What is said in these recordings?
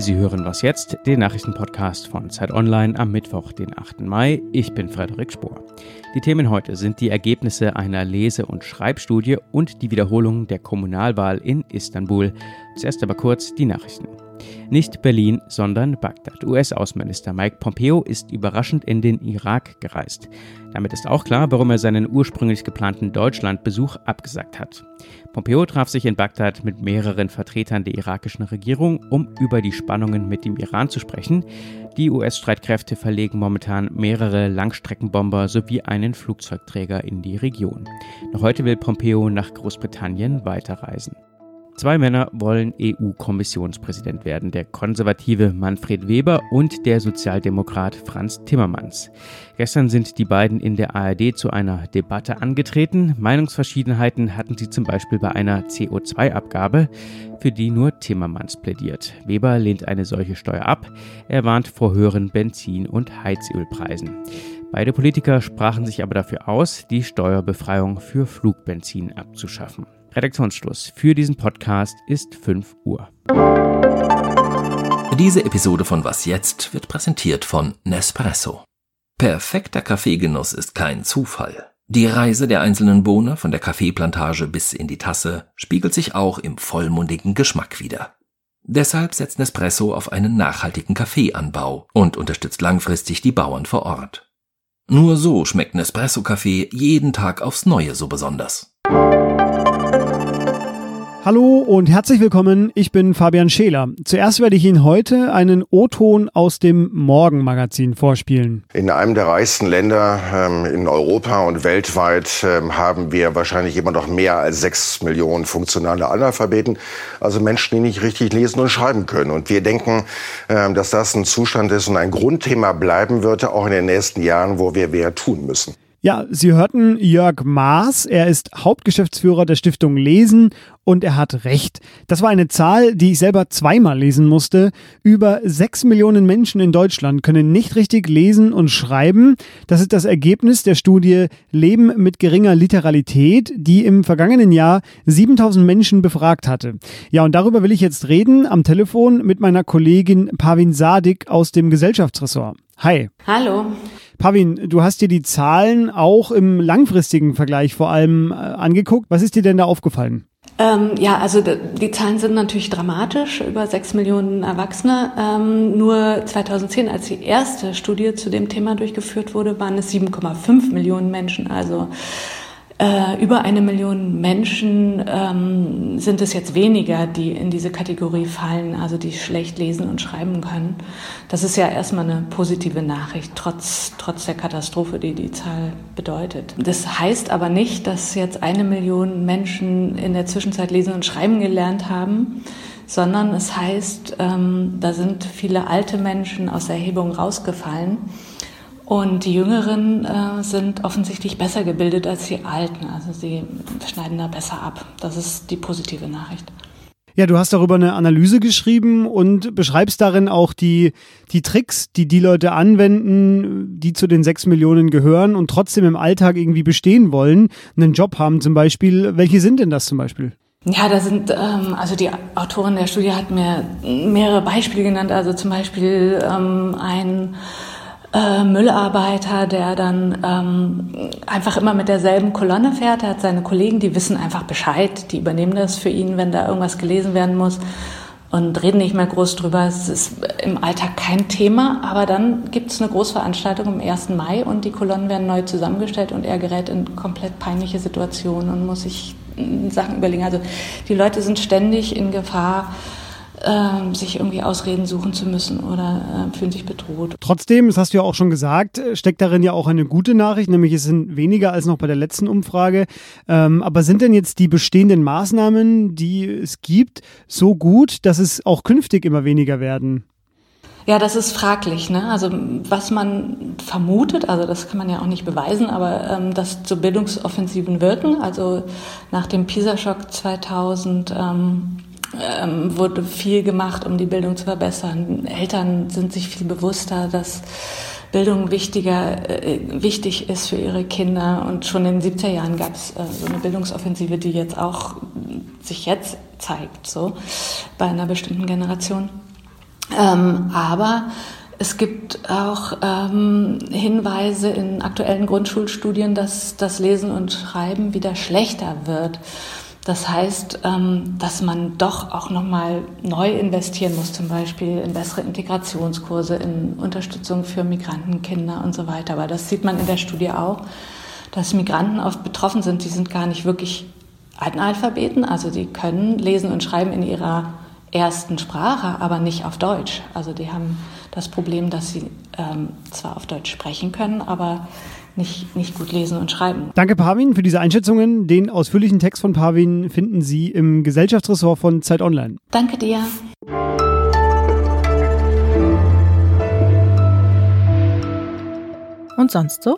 Sie hören was jetzt, den Nachrichtenpodcast von Zeit Online am Mittwoch, den 8. Mai. Ich bin Frederik Spohr. Die Themen heute sind die Ergebnisse einer Lese- und Schreibstudie und die Wiederholung der Kommunalwahl in Istanbul. Zuerst aber kurz die Nachrichten. Nicht Berlin, sondern Bagdad. US-Außenminister Mike Pompeo ist überraschend in den Irak gereist. Damit ist auch klar, warum er seinen ursprünglich geplanten Deutschlandbesuch abgesagt hat. Pompeo traf sich in Bagdad mit mehreren Vertretern der irakischen Regierung, um über die Spannungen mit dem Iran zu sprechen. Die US-Streitkräfte verlegen momentan mehrere Langstreckenbomber sowie einen Flugzeugträger in die Region. Noch heute will Pompeo nach Großbritannien weiterreisen. Zwei Männer wollen EU-Kommissionspräsident werden, der konservative Manfred Weber und der Sozialdemokrat Franz Timmermans. Gestern sind die beiden in der ARD zu einer Debatte angetreten. Meinungsverschiedenheiten hatten sie zum Beispiel bei einer CO2-Abgabe, für die nur Timmermans plädiert. Weber lehnt eine solche Steuer ab. Er warnt vor höheren Benzin- und Heizölpreisen. Beide Politiker sprachen sich aber dafür aus, die Steuerbefreiung für Flugbenzin abzuschaffen. Redaktionsschluss für diesen Podcast ist 5 Uhr. Diese Episode von Was jetzt wird präsentiert von Nespresso. Perfekter Kaffeegenuss ist kein Zufall. Die Reise der einzelnen Bohne von der Kaffeeplantage bis in die Tasse spiegelt sich auch im vollmundigen Geschmack wider. Deshalb setzt Nespresso auf einen nachhaltigen Kaffeeanbau und unterstützt langfristig die Bauern vor Ort. Nur so schmeckt Nespresso-Kaffee jeden Tag aufs Neue so besonders. Hallo und herzlich willkommen, ich bin Fabian Scheler. Zuerst werde ich Ihnen heute einen O-Ton aus dem Morgenmagazin vorspielen. In einem der reichsten Länder ähm, in Europa und weltweit ähm, haben wir wahrscheinlich immer noch mehr als sechs Millionen funktionale Analphabeten, also Menschen, die nicht richtig lesen und schreiben können. Und wir denken, ähm, dass das ein Zustand ist und ein Grundthema bleiben wird, auch in den nächsten Jahren, wo wir mehr tun müssen. Ja, Sie hörten Jörg Maas. Er ist Hauptgeschäftsführer der Stiftung Lesen und er hat recht. Das war eine Zahl, die ich selber zweimal lesen musste. Über sechs Millionen Menschen in Deutschland können nicht richtig lesen und schreiben. Das ist das Ergebnis der Studie Leben mit geringer Literalität, die im vergangenen Jahr 7000 Menschen befragt hatte. Ja, und darüber will ich jetzt reden am Telefon mit meiner Kollegin Pavin Sadik aus dem Gesellschaftsressort. Hi. Hallo. Pavin, du hast dir die Zahlen auch im langfristigen Vergleich vor allem äh, angeguckt. Was ist dir denn da aufgefallen? Ähm, ja, also die Zahlen sind natürlich dramatisch, über sechs Millionen Erwachsene. Ähm, nur 2010, als die erste Studie zu dem Thema durchgeführt wurde, waren es 7,5 Millionen Menschen. Also äh, über eine Million Menschen ähm, sind es jetzt weniger, die in diese Kategorie fallen, also die schlecht lesen und schreiben können. Das ist ja erstmal eine positive Nachricht, trotz, trotz der Katastrophe, die die Zahl bedeutet. Das heißt aber nicht, dass jetzt eine Million Menschen in der Zwischenzeit lesen und schreiben gelernt haben, sondern es heißt, ähm, da sind viele alte Menschen aus der Erhebung rausgefallen. Und die Jüngeren äh, sind offensichtlich besser gebildet als die Alten. Also sie schneiden da besser ab. Das ist die positive Nachricht. Ja, du hast darüber eine Analyse geschrieben und beschreibst darin auch die, die Tricks, die die Leute anwenden, die zu den sechs Millionen gehören und trotzdem im Alltag irgendwie bestehen wollen, einen Job haben zum Beispiel. Welche sind denn das zum Beispiel? Ja, da sind, ähm, also die Autorin der Studie hat mir mehrere Beispiele genannt. Also zum Beispiel ähm, ein äh, Müllarbeiter, der dann ähm, einfach immer mit derselben Kolonne fährt. Er hat seine Kollegen, die wissen einfach Bescheid, die übernehmen das für ihn, wenn da irgendwas gelesen werden muss und reden nicht mehr groß drüber. Es ist im Alltag kein Thema, aber dann gibt es eine Großveranstaltung am 1. Mai und die Kolonnen werden neu zusammengestellt und er gerät in komplett peinliche Situationen und muss sich Sachen überlegen. Also die Leute sind ständig in Gefahr, ähm, sich irgendwie Ausreden suchen zu müssen oder äh, fühlen sich bedroht. Trotzdem, das hast du ja auch schon gesagt, steckt darin ja auch eine gute Nachricht, nämlich es sind weniger als noch bei der letzten Umfrage. Ähm, aber sind denn jetzt die bestehenden Maßnahmen, die es gibt, so gut, dass es auch künftig immer weniger werden? Ja, das ist fraglich. Ne? Also was man vermutet, also das kann man ja auch nicht beweisen, aber ähm, dass so Bildungsoffensiven wirken. Also nach dem PISA-Schock 2000 ähm, ähm, wurde viel gemacht, um die Bildung zu verbessern. Eltern sind sich viel bewusster, dass Bildung wichtiger, äh, wichtig ist für ihre Kinder. Und schon in den 70er Jahren gab es äh, so eine Bildungsoffensive, die jetzt auch sich jetzt zeigt, so bei einer bestimmten Generation. Ähm, aber es gibt auch ähm, Hinweise in aktuellen Grundschulstudien, dass das Lesen und Schreiben wieder schlechter wird. Das heißt, ähm, dass man doch auch nochmal neu investieren muss, zum Beispiel in bessere Integrationskurse, in Unterstützung für Migrantenkinder und so weiter. Aber das sieht man in der Studie auch, dass Migranten oft betroffen sind. Die sind gar nicht wirklich Analphabeten, also die können lesen und schreiben in ihrer ersten Sprache, aber nicht auf Deutsch. Also die haben das Problem, dass sie ähm, zwar auf Deutsch sprechen können, aber nicht, nicht gut lesen und schreiben. Danke, Pavin, für diese Einschätzungen. Den ausführlichen Text von Pavin finden Sie im Gesellschaftsressort von Zeit Online. Danke dir. Und sonst so?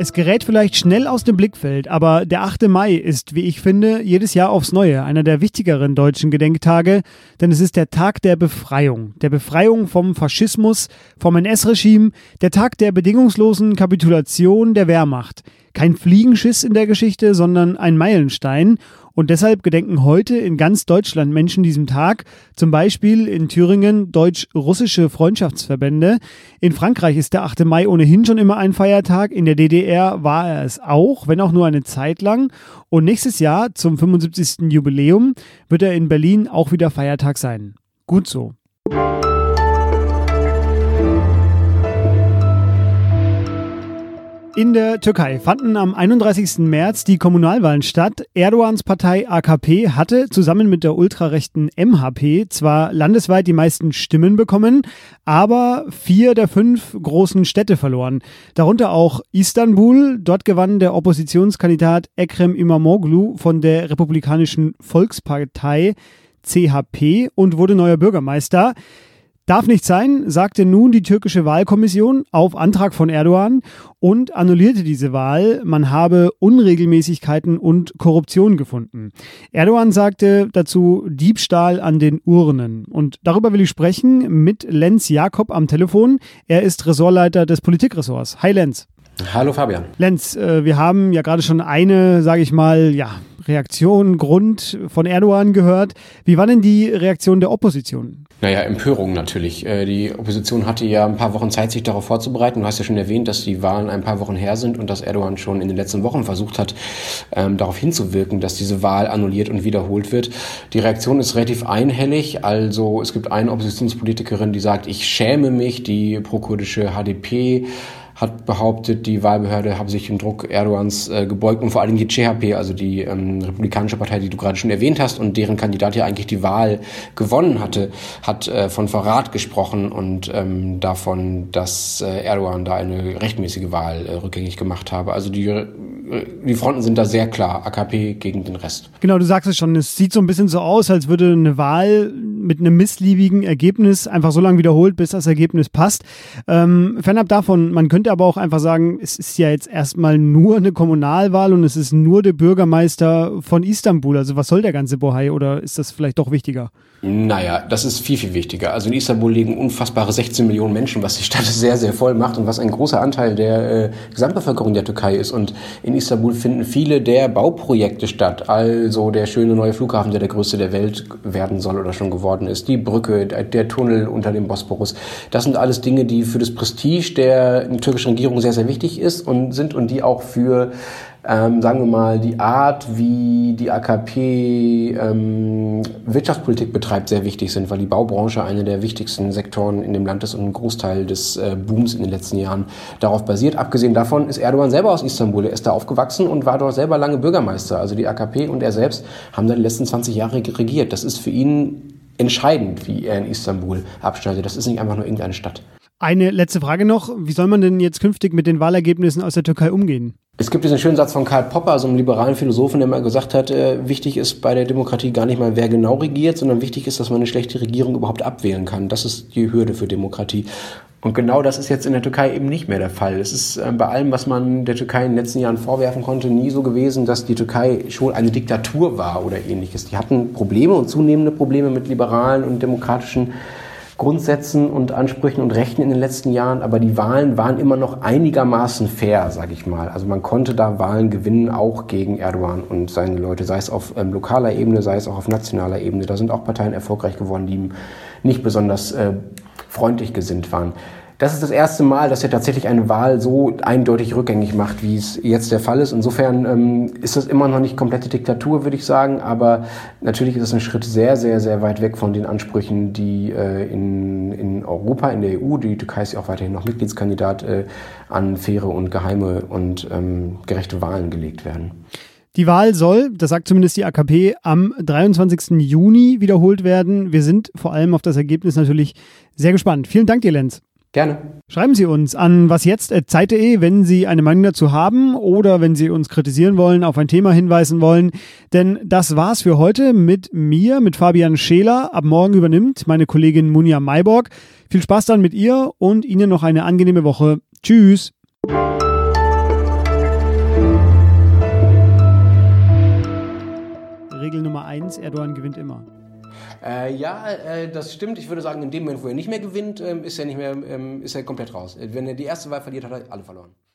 Es gerät vielleicht schnell aus dem Blickfeld, aber der 8. Mai ist, wie ich finde, jedes Jahr aufs Neue einer der wichtigeren deutschen Gedenktage, denn es ist der Tag der Befreiung, der Befreiung vom Faschismus, vom NS-Regime, der Tag der bedingungslosen Kapitulation der Wehrmacht. Kein Fliegenschiss in der Geschichte, sondern ein Meilenstein und deshalb gedenken heute in ganz Deutschland Menschen diesem Tag, zum Beispiel in Thüringen deutsch-russische Freundschaftsverbände. In Frankreich ist der 8. Mai ohnehin schon immer ein Feiertag. In der DDR war er es auch, wenn auch nur eine Zeit lang. Und nächstes Jahr zum 75. Jubiläum wird er in Berlin auch wieder Feiertag sein. Gut so. In der Türkei fanden am 31. März die Kommunalwahlen statt. Erdogans Partei AKP hatte zusammen mit der ultrarechten MHP zwar landesweit die meisten Stimmen bekommen, aber vier der fünf großen Städte verloren. Darunter auch Istanbul. Dort gewann der Oppositionskandidat Ekrem Imamoglu von der Republikanischen Volkspartei CHP und wurde neuer Bürgermeister. Darf nicht sein, sagte nun die türkische Wahlkommission auf Antrag von Erdogan und annullierte diese Wahl. Man habe Unregelmäßigkeiten und Korruption gefunden. Erdogan sagte dazu Diebstahl an den Urnen. Und darüber will ich sprechen mit Lenz Jakob am Telefon. Er ist Ressortleiter des Politikressorts. Hi Lenz. Hallo Fabian. Lenz, äh, wir haben ja gerade schon eine, sage ich mal, ja, Reaktion, Grund von Erdogan gehört. Wie war denn die Reaktion der Opposition? Naja, Empörung natürlich. Äh, die Opposition hatte ja ein paar Wochen Zeit, sich darauf vorzubereiten. Du hast ja schon erwähnt, dass die Wahlen ein paar Wochen her sind und dass Erdogan schon in den letzten Wochen versucht hat, ähm, darauf hinzuwirken, dass diese Wahl annulliert und wiederholt wird. Die Reaktion ist relativ einhellig. Also es gibt eine Oppositionspolitikerin, die sagt, ich schäme mich, die prokurdische HDP hat behauptet, die Wahlbehörde habe sich dem Druck Erdogans äh, gebeugt und vor allem die CHP, also die ähm, republikanische Partei, die du gerade schon erwähnt hast und deren Kandidat ja eigentlich die Wahl gewonnen hatte, hat äh, von Verrat gesprochen und ähm, davon, dass äh, Erdogan da eine rechtmäßige Wahl äh, rückgängig gemacht habe. Also die, äh, die Fronten sind da sehr klar, AKP gegen den Rest. Genau, du sagst es schon, es sieht so ein bisschen so aus, als würde eine Wahl mit einem missliebigen Ergebnis einfach so lange wiederholt, bis das Ergebnis passt. Ähm, fernab davon, man könnte aber auch einfach sagen, es ist ja jetzt erstmal nur eine Kommunalwahl und es ist nur der Bürgermeister von Istanbul. Also was soll der ganze Bohai oder ist das vielleicht doch wichtiger? Naja, das ist viel, viel wichtiger. Also in Istanbul leben unfassbare 16 Millionen Menschen, was die Stadt sehr, sehr voll macht und was ein großer Anteil der äh, Gesamtbevölkerung der Türkei ist. Und in Istanbul finden viele der Bauprojekte statt. Also der schöne neue Flughafen, der der größte der Welt werden soll oder schon geworden ist. Die Brücke, der Tunnel unter dem Bosporus. Das sind alles Dinge, die für das Prestige der türkischen Regierung sehr, sehr wichtig ist und sind und die auch für ähm, sagen wir mal, die Art, wie die AKP ähm, Wirtschaftspolitik betreibt, sehr wichtig sind, weil die Baubranche eine der wichtigsten Sektoren in dem Land ist und ein Großteil des äh, Booms in den letzten Jahren darauf basiert. Abgesehen davon ist Erdogan selber aus Istanbul. Er ist da aufgewachsen und war dort selber lange Bürgermeister. Also die AKP und er selbst haben da die letzten 20 Jahre regiert. Das ist für ihn entscheidend, wie er in Istanbul abschneidet. Das ist nicht einfach nur irgendeine Stadt. Eine letzte Frage noch. Wie soll man denn jetzt künftig mit den Wahlergebnissen aus der Türkei umgehen? Es gibt diesen schönen Satz von Karl Popper, so einem liberalen Philosophen, der mal gesagt hat, äh, wichtig ist bei der Demokratie gar nicht mal, wer genau regiert, sondern wichtig ist, dass man eine schlechte Regierung überhaupt abwählen kann. Das ist die Hürde für Demokratie. Und genau das ist jetzt in der Türkei eben nicht mehr der Fall. Es ist äh, bei allem, was man der Türkei in den letzten Jahren vorwerfen konnte, nie so gewesen, dass die Türkei schon eine Diktatur war oder ähnliches. Die hatten Probleme und zunehmende Probleme mit liberalen und demokratischen Grundsätzen und Ansprüchen und Rechten in den letzten Jahren, aber die Wahlen waren immer noch einigermaßen fair, sage ich mal. Also man konnte da Wahlen gewinnen, auch gegen Erdogan und seine Leute, sei es auf ähm, lokaler Ebene, sei es auch auf nationaler Ebene. Da sind auch Parteien erfolgreich geworden, die ihm nicht besonders äh, freundlich gesinnt waren. Das ist das erste Mal, dass er tatsächlich eine Wahl so eindeutig rückgängig macht, wie es jetzt der Fall ist. Insofern ähm, ist das immer noch nicht komplette Diktatur, würde ich sagen, aber natürlich ist es ein Schritt sehr, sehr, sehr weit weg von den Ansprüchen, die äh, in, in Europa, in der EU, die Türkei ist ja auch weiterhin noch Mitgliedskandidat, äh, an faire und geheime und ähm, gerechte Wahlen gelegt werden. Die Wahl soll, das sagt zumindest die AKP, am 23. Juni wiederholt werden. Wir sind vor allem auf das Ergebnis natürlich sehr gespannt. Vielen Dank dir, Lenz. Gerne. Schreiben Sie uns an wasjetzt.zeit.de, wenn Sie eine Meinung dazu haben oder wenn Sie uns kritisieren wollen, auf ein Thema hinweisen wollen. Denn das war's für heute mit mir, mit Fabian Scheler. Ab morgen übernimmt meine Kollegin Munja Mayborg. Viel Spaß dann mit ihr und Ihnen noch eine angenehme Woche. Tschüss. Regel Nummer eins, Erdogan gewinnt immer. Äh, ja, äh, das stimmt. Ich würde sagen, in dem Moment, wo er nicht mehr gewinnt, ähm, ist er nicht mehr, ähm, ist er komplett raus. Wenn er die erste Wahl verliert, hat er alle verloren.